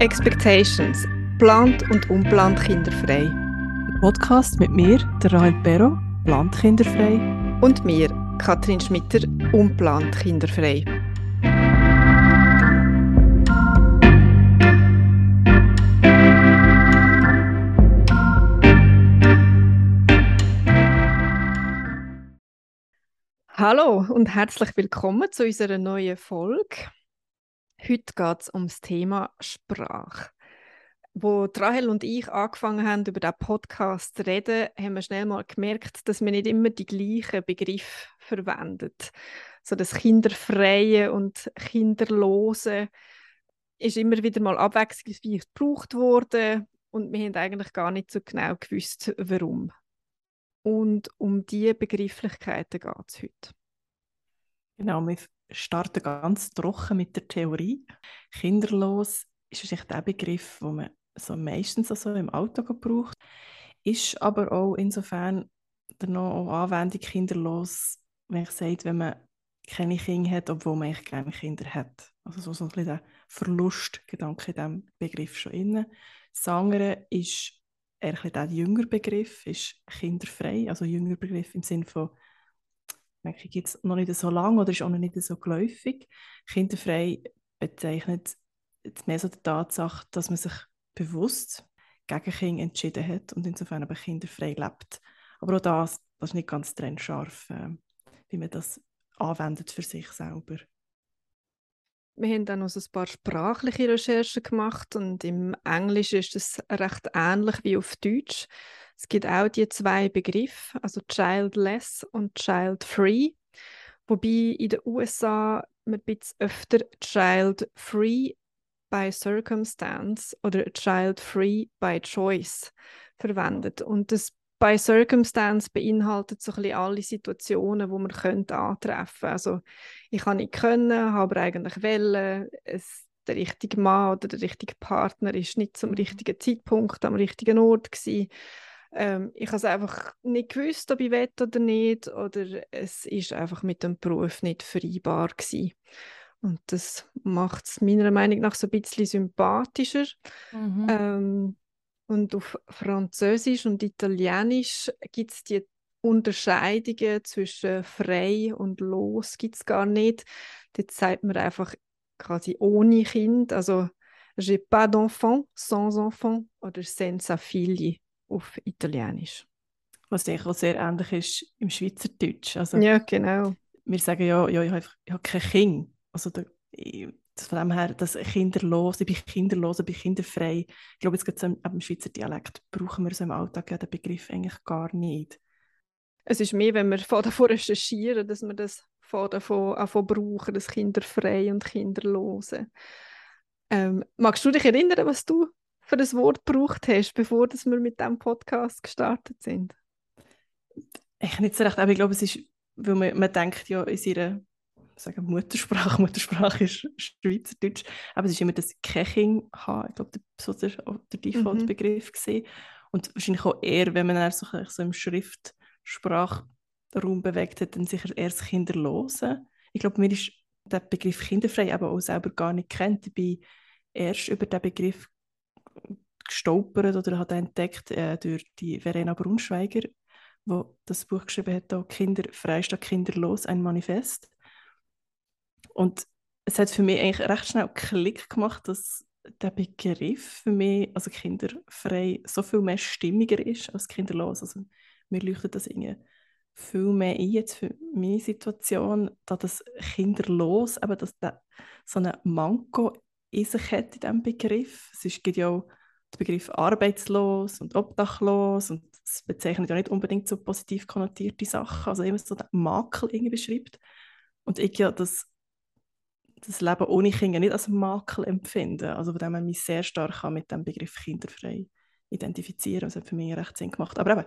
Expectations. Plant und unplant kinderfrei. Ein Podcast mit mir, der Rahel Perro, plant kinderfrei. Und mir, Katrin Schmitter, unplant kinderfrei. Hallo und herzlich willkommen zu unserer neuen Folge. Heute geht es um das Thema Sprache. Wo Rahel und ich angefangen haben, über diesen Podcast zu reden, haben wir schnell mal gemerkt, dass wir nicht immer die gleichen Begriffe verwendet. So das Kinderfreie und Kinderlose ist immer wieder mal abwechslungsweise gebraucht worden und wir haben eigentlich gar nicht so genau gewusst, warum. Und um diese Begrifflichkeiten geht es heute. Genau, wir starten ganz trocken mit der Theorie. Kinderlos ist wahrscheinlich der Begriff, den man so meistens also im Alltag braucht, ist aber auch insofern der noch Anwendung kinderlos, wenn ich sage, wenn man keine Kinder hat, obwohl man eigentlich gerne Kinder hat. Also so, ein bisschen der Verlustgedanke in diesem Begriff schon inne. Das andere ist eher der jüngere Begriff, ist kinderfrei, also jünger Begriff im Sinne von denke gibt es noch nicht so lange oder ist auch noch nicht so geläufig. Kinderfrei bezeichnet mehr so die Tatsache, dass man sich bewusst gegen Kinder entschieden hat und insofern aber kinderfrei lebt. Aber auch das, das ist nicht ganz trennscharf, äh, wie man das anwendet für sich selber. Wir haben dann noch ein paar sprachliche Recherchen gemacht und im Englischen ist das recht ähnlich wie auf Deutsch. Es gibt auch die zwei Begriffe, also childless und child-free, wobei in den USA man ein bisschen öfter child-free by circumstance oder child-free by choice verwendet. Und das by circumstance beinhaltet so ein bisschen alle Situationen, wo man könnte antreffen. Also ich kann nicht können, habe aber eigentlich wollen. Es, der richtige Mann oder der richtige Partner ist nicht zum mhm. richtigen Zeitpunkt am richtigen Ort gewesen. Ähm, ich habe es einfach nicht gewusst, ob ich will oder nicht, oder es ist einfach mit dem Beruf nicht vereinbar gewesen. Und das macht es meiner Meinung nach so ein bisschen sympathischer. Mhm. Ähm, und auf Französisch und Italienisch gibt es die Unterscheidungen zwischen frei und los gibt es gar nicht. Dort sagt man einfach quasi ohne Kind, also j'ai pas d'enfant, sans enfant oder senza figli auf Italienisch. Was eigentlich auch sehr ähnlich ist im Schweizerdeutsch. Also, ja, genau. Wir sagen ja, ja ich habe, ich habe kein Kind. Also der, von dem her, dass kinderlos, ich bin kinderlos, ich bin kinderfrei. Ich glaube, jetzt gerade im Schweizer Dialekt brauchen wir so im Alltag ja den Begriff eigentlich gar nicht. Es ist mehr, wenn wir von davon recherchieren, dass wir das von davon, davon brauchen, das kinderfrei und kinderlose. Ähm, magst du dich erinnern, was du für das Wort gebraucht hast, bevor dass wir mit diesem Podcast gestartet sind? Ich nicht so recht, aber ich glaube, es ist, weil man, man denkt ja in seiner sagen Muttersprache, Muttersprache ist Schweizerdeutsch, aber es ist immer das Keching ich glaube, so der, der Default-Begriff mhm. gesehen und wahrscheinlich auch eher, wenn man so, so im Schriftsprachraum bewegt hat, dann sicher erst Kinderlose. Ich glaube, mir ist der Begriff kinderfrei aber auch selber gar nicht kennt. Ich bin erst über den Begriff gestolpert oder hat entdeckt äh, durch die Verena Braunschweiger, wo das Buch geschrieben hat, auch Kinderfrei statt kinderlos, ein Manifest. Und es hat für mich eigentlich recht schnell Klick gemacht, dass der Begriff für mich, also kinderfrei, so viel mehr stimmiger ist als kinderlos. Also mir leuchtet das irgendwie viel mehr ein jetzt für meine Situation, da das kinderlos, aber dass der so ein Manko in sich hat in diesem Begriff. Es gibt ja auch den Begriff arbeitslos und obdachlos und es bezeichnet ja nicht unbedingt so positiv konnotierte Sachen, also immer so den Makel irgendwie beschreibt. Und ich ja das, das Leben ohne Kinder nicht als Makel empfinden, also von dem man mich sehr stark mit dem Begriff kinderfrei identifizieren. Das hat für mich recht Sinn gemacht. Aber eben,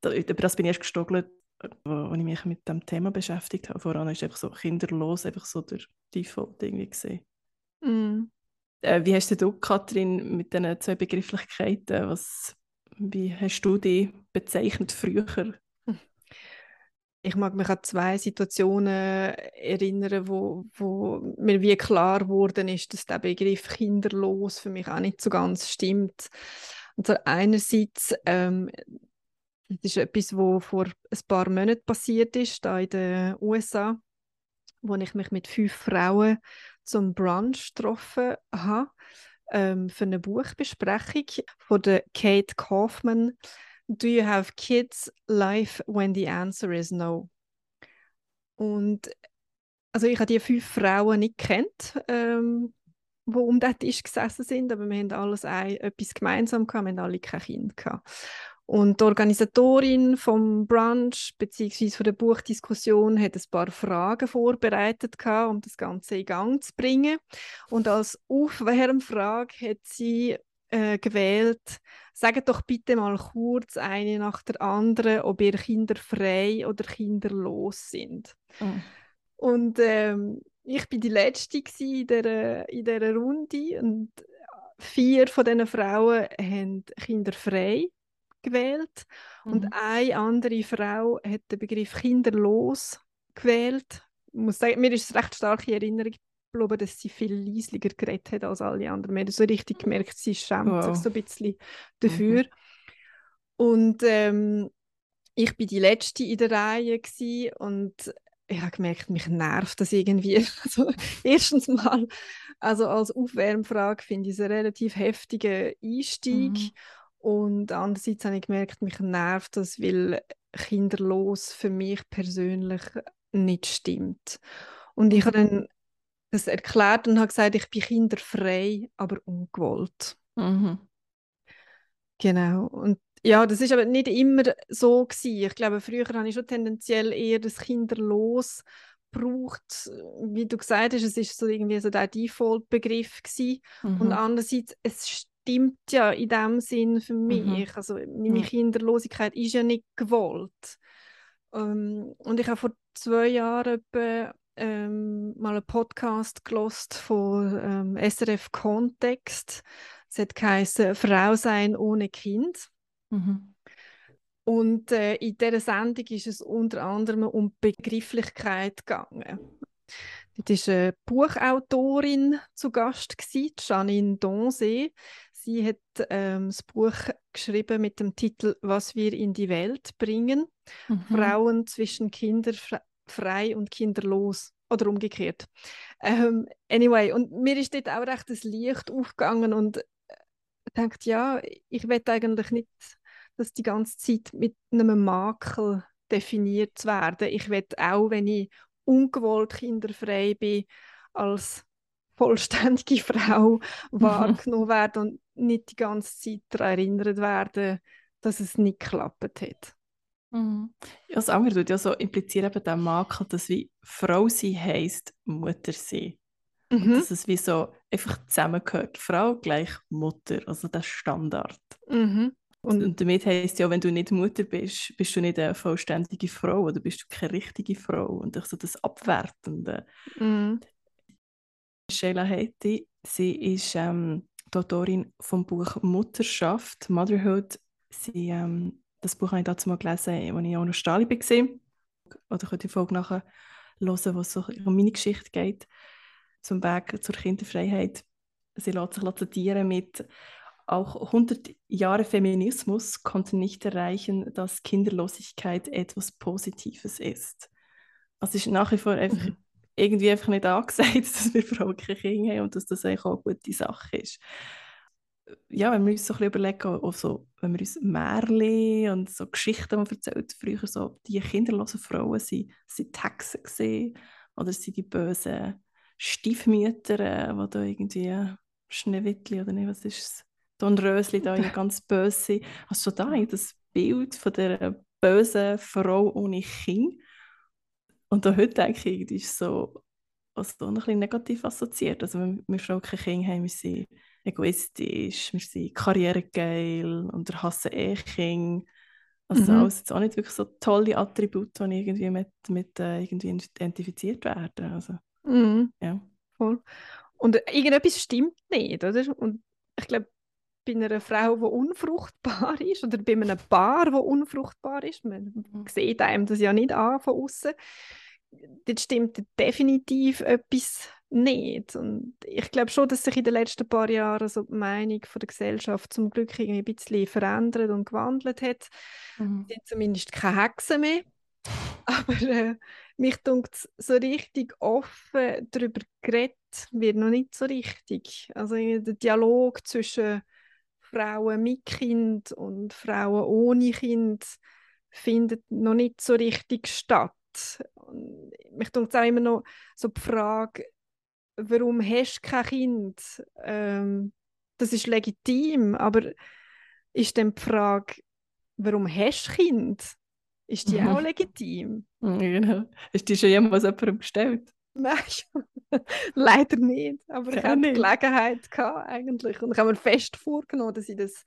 da, über das bin ich erst gestoggelt, als ich mich mit dem Thema beschäftigt habe. Voran ist einfach so kinderlos, einfach so der Default irgendwie gesehen. Mm. Äh, wie hast du, Kathrin, mit diesen zwei Begrifflichkeiten, was, wie hast du die bezeichnet früher? ich mag mich an zwei Situationen erinnern, wo, wo mir wie klar geworden ist, dass der Begriff kinderlos für mich auch nicht so ganz stimmt. Und zwar einerseits, ähm, das ist etwas, was vor ein paar Monaten passiert ist, da in den USA, wo ich mich mit fünf Frauen zum Brunch getroffen habe, ähm, für eine Buchbesprechung von der Kate Kaufman Do you have kids? Life when the answer is no. Und also ich habe die fünf Frauen nicht kennt, ähm, um diesen Tisch gesessen sind, aber wir haben alles ein, etwas gemeinsam gehabt, wir haben alle kein Kind gehabt. Und die Organisatorin vom Brunch bzw. von der Buchdiskussion hat ein paar Fragen vorbereitet, gehabt, um das Ganze in Gang zu bringen. Und als Aufwärmfrage hat sie äh, gewählt, sagt doch bitte mal kurz eine nach der anderen, ob ihr kinderfrei oder kinderlos sind. Mhm. Und ähm, ich bin die Letzte in dieser, in dieser Runde und vier von diesen Frauen haben kinderfrei gewählt mhm. und eine andere Frau hat den Begriff kinderlos gewählt. Ich muss sagen, mir ist es recht starke Erinnerung glaube, dass sie viel leislicher geredet hat als alle anderen. Man hat so richtig gemerkt, sie schämt wow. sich so ein bisschen dafür. Mhm. Und ähm, ich bin die Letzte in der Reihe und ich habe gemerkt, mich nervt das irgendwie. Also, erstens mal, also als Aufwärmfrage finde ich es einen relativ heftigen Einstieg. Mhm. Und andererseits habe ich gemerkt, mich nervt das, weil kinderlos für mich persönlich nicht stimmt. Und ich habe dann das erklärt und habe gesagt, ich bin kinderfrei, aber ungewollt. Mhm. Genau. Und ja, das ist aber nicht immer so gewesen. Ich glaube, früher habe ich schon tendenziell eher das Kinderlos braucht, wie du gesagt hast, es ist so irgendwie so der Default-Begriff gewesen. Mhm. Und andererseits, es stimmt ja in dem Sinn für mhm. mich. Mhm. Also meine. Kinderlosigkeit ist ja nicht gewollt. Ähm, und ich habe vor zwei Jahren etwa ähm, mal einen Podcast gelost von ähm, SRF Kontext. Es hat geheißen Frau sein ohne Kind. Mhm. Und äh, in dieser Sendung ist es unter anderem um Begrifflichkeit gegangen. Dort war eine Buchautorin zu Gast, gewesen, Janine Donse. Sie hat ähm, das Buch geschrieben mit dem Titel Was wir in die Welt bringen. Mhm. Frauen zwischen Kinder, frei und kinderlos. Oder umgekehrt. Ähm, anyway, und mir ist dort auch recht das Licht aufgegangen und äh, denkt, ja, ich will eigentlich nicht, dass die ganze Zeit mit einem Makel definiert werden. Ich will auch, wenn ich ungewollt kinderfrei bin, als vollständige Frau wahrgenommen werden und nicht die ganze Zeit daran erinnert werden, dass es nicht geklappt hat. Mhm. Ja, das andere tut ja so implizieren eben den Makel, dass wie Frau sein heisst Mutter sein. Mhm. dass es wie so einfach zusammengehört. Frau gleich Mutter, also der Standard. Mhm. Und, und, damit heisst ja, wenn du nicht Mutter bist, bist du nicht eine vollständige Frau oder bist du keine richtige Frau. Und auch so das Abwertende. Mhm. Sheila Heti, sie ist ähm, die Autorin vom Buch Mutterschaft, Motherhood. Sie ähm, das Buch habe ich dazu mal gelesen, als ich auch noch Stali war. Oder könnt ihr die Folge nachher hören, wo es um meine Geschichte geht, zum Weg zur Kinderfreiheit. Sie lässt sich zitieren mit auch 100 Jahre Feminismus konnten nicht erreichen, dass Kinderlosigkeit etwas Positives ist. Also es ist nach wie vor einfach mhm. Irgendwie einfach nicht angesagt, dass wir Frauen keine Kinder haben und dass das eigentlich auch eine gute Sache ist ja, wenn wir uns so ein bisschen überlegen, auch wenn wir uns Märchen und so Geschichten die erzählt, früher so die kinderlosen Frauen sind, sind Hexen gesehen oder sind die bösen Stiefmütter, die da irgendwie Schneewittli oder nicht, was ist es? Dornrösli da ganz böse. Also schon da das Bild von der bösen Frau ohne Kind. Und da heute denke ich, ist so also ein bisschen negativ assoziiert. Also wenn wir Frauen kein Kind haben, wir sind egoistisch, wir sind karrieregeil und hassen eh Kinder. Also mhm. alles jetzt auch nicht wirklich so tolle Attribute, die irgendwie mit, mit äh, irgendwie identifiziert werden. Also, mhm. ja. Voll. Und irgendetwas stimmt nicht, oder? Und ich glaube, bei einer Frau, die unfruchtbar ist, oder bei einem Paar, das unfruchtbar ist. Man mhm. sieht einem das ja nicht an von außen. Das stimmt definitiv etwas nicht. Und ich glaube schon, dass sich in den letzten paar Jahren so die Meinung von der Gesellschaft zum Glück irgendwie ein bisschen verändert und gewandelt hat. Mhm. sind zumindest keine Hexen mehr. Aber äh, mich dunkt so richtig offen darüber geredet wird noch nicht so richtig. Also der Dialog zwischen Frauen mit Kind und Frauen ohne Kind findet noch nicht so richtig statt. Und mich dunkt auch immer noch so die Frage, warum hast du kein Kind? Ähm, das ist legitim, aber ist dann die Frage, warum hast du Kind? Ist die mhm. auch legitim? Genau. Du die schon jemals jemandem gestellt? Nein, leider nicht. Aber ich hatte die Gelegenheit gehabt, eigentlich. Und ich habe mir fest vorgenommen, dass ich das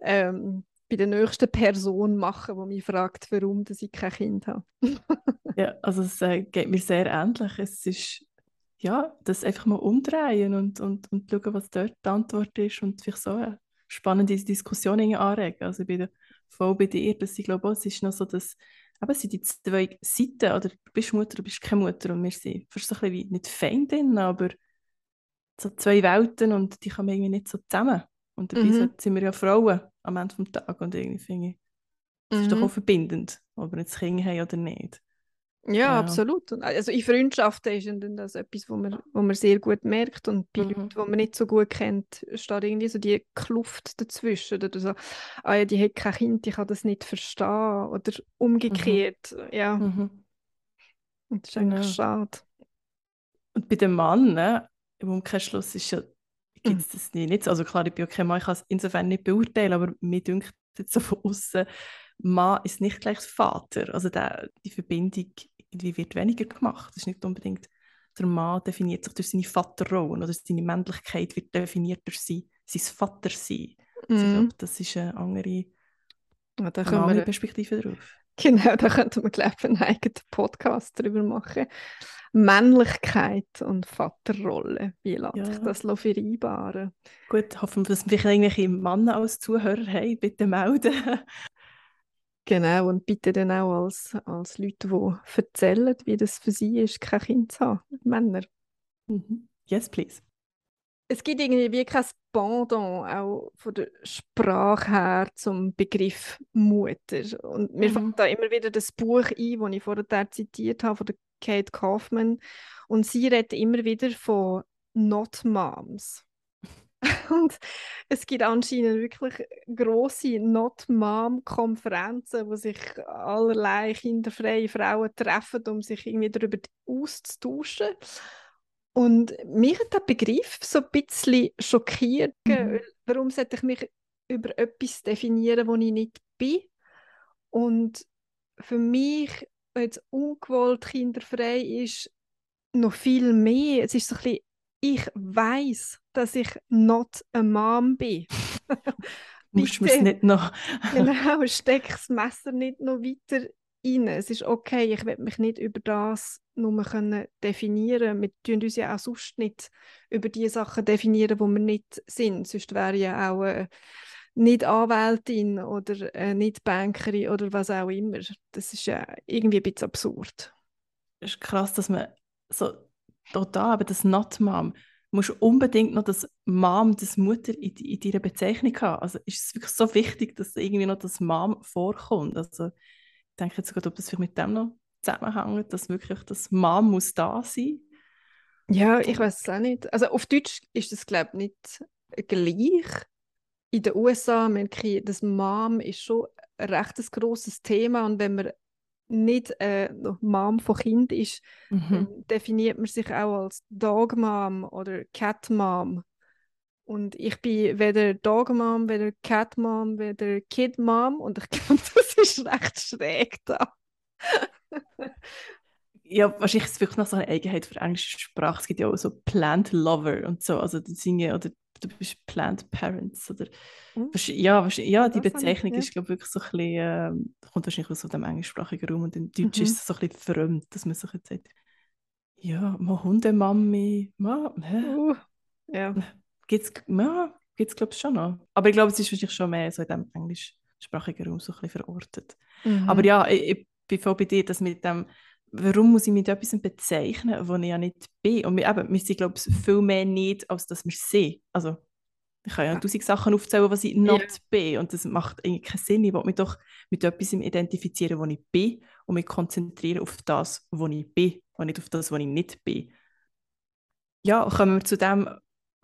ähm, bei der nächsten Person mache, die mich fragt, warum dass ich kein Kind habe. ja, also es äh, geht mir sehr ähnlich. Es ist ja, das einfach mal umdrehen und, und, und schauen, was dort die Antwort ist und vielleicht so eine spannende Diskussion anregen. Also ich bin voll bei dir, dass ich glaube, es ist noch so, dass eben sind die zwei Seiten, oder du bist Mutter, du bist keine Mutter und wir sind fast so ein bisschen wie nicht Feindin, aber so zwei Welten und die kommen irgendwie nicht so zusammen. Und dabei mhm. sind wir ja Frauen am Ende des Tages und irgendwie finde ich, das mhm. ist doch mhm. auch verbindend, ob wir jetzt Kinder haben oder nicht. Ja, ja, absolut. Also in Freundschaften ist das etwas, wo man, wo man sehr gut merkt und bei mhm. Leuten, die man nicht so gut kennt, steht irgendwie so die Kluft dazwischen oder so, ah ja, die hat kein Kind, ich kann das nicht verstehen oder umgekehrt, mhm. ja. Mhm. Und das ist eigentlich schade. Und bei dem Mann, ne, im Umkehrschluss ist ja, gibt es das nicht. Also klar, ich bin ja kein Mann, ich kann es insofern nicht beurteilen, aber mir dünkt jetzt so von außen, Mann ist nicht gleich Vater. Also der, die Verbindung irgendwie wird weniger gemacht. Das ist nicht unbedingt, der Mann definiert sich durch seine Vaterrolle oder seine Männlichkeit wird definiert durch sein, sein Vatersein. Also ich mhm. glaube, das ist eine andere, ja, da eine andere wir, Perspektive drauf. Genau, da könnte man, glaube ich, einen eigenen Podcast darüber machen. Männlichkeit und Vaterrolle, wie lässt ja. sich das vereinbaren? Gut, hoffen wir, dass wir irgendwelche Männer als Zuhörer haben, bitte melden. Genau, und bitte dann auch als, als Leute, die erzählen, wie das für sie ist, kein Kind zu haben, Männer. Mhm. Yes, please. Es gibt irgendwie wie kein Pendant, auch von der Sprache her, zum Begriff Mutter. Und mir mhm. fällt da immer wieder das Buch ein, das ich vorher zitiert habe, von der Kate Kaufman. Und sie redet immer wieder von Not Moms. Und es gibt anscheinend wirklich große Not-Mom-Konferenzen, wo sich allerlei kinderfreie Frauen treffen, um sich irgendwie darüber auszutauschen. Und mich hat der Begriff so ein bisschen schockiert. Mhm. Warum sollte ich mich über etwas definieren, wo ich nicht bin? Und für mich, jetzt ungewollt kinderfrei ist, noch viel mehr. Es ist so ein bisschen ich weiß, dass ich not a mom bin. Musst du es nicht noch. genau, steck das Messer nicht noch weiter rein. Es ist okay, ich will mich nicht über das nur können definieren. Wir tun uns ja auch sonst nicht über die Sachen definieren, wo wir nicht sind. Sonst wäre ja auch äh, nicht Anwältin oder äh, nicht Bankerin oder was auch immer. Das ist ja irgendwie ein bisschen absurd. Es ist krass, dass man so total, aber das Not Mom, musst du unbedingt noch das Mom, das Mutter in, in deiner Bezeichnung haben. Also ist es wirklich so wichtig, dass irgendwie noch das Mom vorkommt. Also denke jetzt sogar, ob das vielleicht mit dem noch zusammenhängt, dass wirklich das Mom muss da sein. Ja, ich weiß es auch nicht. Also auf Deutsch ist das glaube ich nicht gleich. In den USA merke ich, das Mom ist schon ein recht grosses Thema und wenn man nicht äh, Mom von Kind ist, mhm. definiert man sich auch als Dog Mom oder Cat Mom. Und ich bin weder Dog Mom, weder Cat Mom, weder Kid Mom und ich glaube, das ist recht schräg da. ja, wahrscheinlich ist es wirklich noch so eine Eigenheit für englische Sprache. Es gibt ja auch so Plant Lover und so, also die Dinge, oder du bist Plant Parents oder hm? ja, ja, die Bezeichnung ja. ist glaube wirklich so ein bisschen, äh, kommt wahrscheinlich aus dem englischsprachigen Raum und im Deutsch mhm. ist es so ein bisschen fremd, dass man so jetzt sagt, ja, mal Hundemami, mal, hä? Uh, ja. Ja, gibt es glaube ich schon noch. Aber ich glaube, es ist wahrscheinlich schon mehr so in dem englischsprachigen Raum so ein bisschen verortet. Mhm. Aber ja, ich, ich bin voll bei dir, dass mit dem, warum muss ich mit etwas bezeichnen, wo ich ja nicht bin? Und wir, eben, wir sind glaube ich viel mehr nicht, als dass wir sind. Also ich kann ja tausend Sachen aufzählen, was ich not ja. bin. Und das macht eigentlich keinen Sinn. Ich will mich doch mit etwas identifizieren, wo ich bin und mich konzentrieren auf das, wo ich bin und nicht auf das, wo ich nicht bin. Ja, kommen wir zu dem,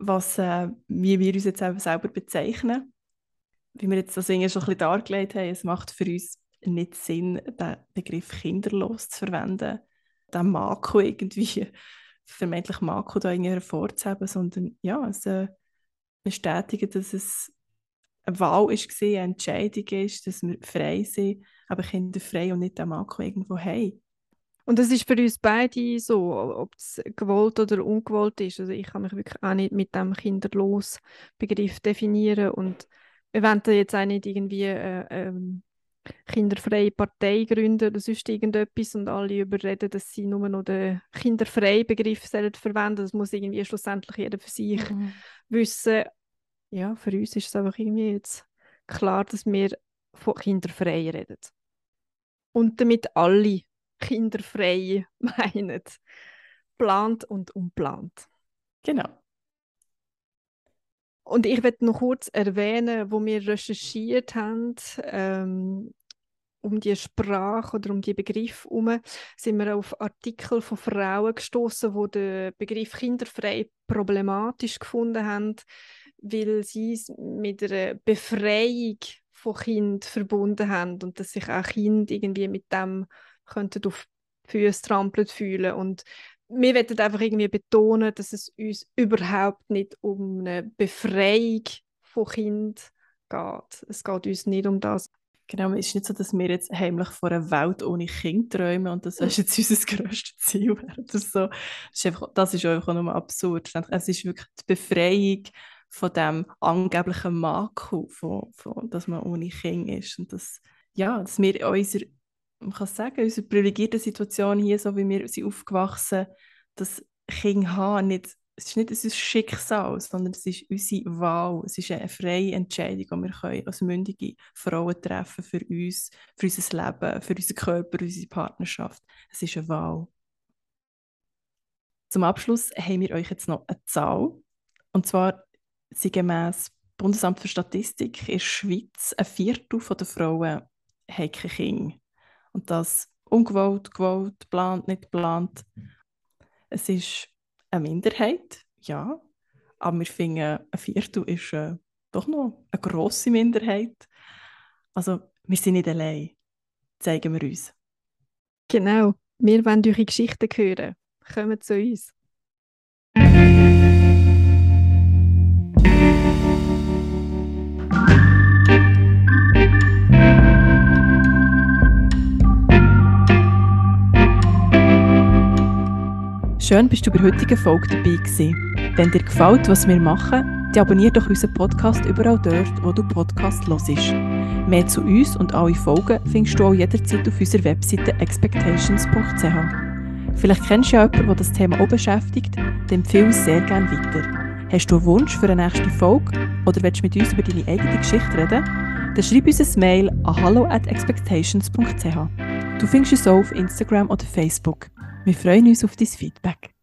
was, äh, wie wir uns jetzt selber bezeichnen. Wie wir jetzt das schon ein bisschen dargelegt haben, es macht für uns nicht Sinn, den Begriff kinderlos zu verwenden, den Makel irgendwie, vermeintlich Makel da irgendwie hervorzuheben, sondern ja, es äh, bestätigen, dass es eine Wahl ist, eine Entscheidung ist, dass wir frei sind, aber Kinder frei und nicht den Makel irgendwo haben. Und das ist für uns beide so, ob es gewollt oder ungewollt ist. Also ich kann mich wirklich auch nicht mit dem kinderlos Begriff definieren und wir wollen jetzt auch nicht irgendwie äh, ähm, kinderfreie Partei gründen oder sonst irgendetwas und alle überreden, dass sie nur noch den kinderfreien Begriff verwenden Das muss irgendwie schlussendlich jeder für sich mhm. wissen. Ja, für uns ist es einfach irgendwie jetzt klar, dass wir von kinderfrei reden. Und damit alle kinderfrei meinen. Plant und unplant. Genau. Und ich werde noch kurz erwähnen, wo wir recherchiert haben, ähm, um die Sprache oder um die Begriff herum, sind wir auf Artikel von Frauen gestoßen, wo den Begriff kinderfrei problematisch gefunden haben, weil sie es mit einer Befreiung von Kind verbunden haben und dass sich auch Kinder irgendwie mit dem könnten auf Füße trampelt fühlen und wir wollen einfach irgendwie betonen, dass es uns überhaupt nicht um eine Befreiung von Kind geht. Es geht uns nicht um das. Genau, es ist nicht so, dass wir jetzt heimlich vor einer Welt ohne Kind träumen und das ist jetzt unser grösstes Ziel oder so. Das ist, einfach, das ist einfach nur absurd. Es ist wirklich die Befreiung von dem angeblichen Makel, von, von, dass man ohne Kind ist. Und das, ja, dass wir unsere man kann sagen, unsere privilegierte Situation hier, so wie wir sind aufgewachsen, dass Kinder haben, nicht, es ist nicht unser Schicksal, sondern es ist unsere Wahl. Es ist eine freie Entscheidung, die wir können als mündige Frauen treffen für uns, für unser Leben, für unseren Körper, unsere Partnerschaft. Es ist eine Wahl. Zum Abschluss haben wir euch jetzt noch eine Zahl. Und zwar sind gemäss Bundesamt für Statistik in der Schweiz ein Viertel der Frauen haben keine Kinder. Und das ungewollt, gewollt, geplant, nicht geplant. Es ist eine Minderheit, ja. Aber wir finden, ein Viertel ist äh, doch noch eine grosse Minderheit. Also, wir sind nicht allein. Zeigen wir uns. Genau. Wir wollen eure Geschichten hören. Kommt zu uns. Schön, bist du bei der heutigen Folge dabei gewesen. Wenn dir gefällt, was wir machen, dann abonniere doch unseren Podcast überall dort, wo du Podcast hörst. Mehr zu uns und alle Folgen findest du auch jederzeit auf unserer Webseite expectations.ch. Vielleicht kennst du ja jemanden, der das Thema auch beschäftigt, dann empfehle uns sehr gerne weiter. Hast du einen Wunsch für eine nächste Folge oder willst du mit uns über deine eigene Geschichte reden? Dann schreib uns ein Mail an hallo at expectations.ch. Du findest uns auch auf Instagram oder Facebook. Wir freuen uns auf dein Feedback.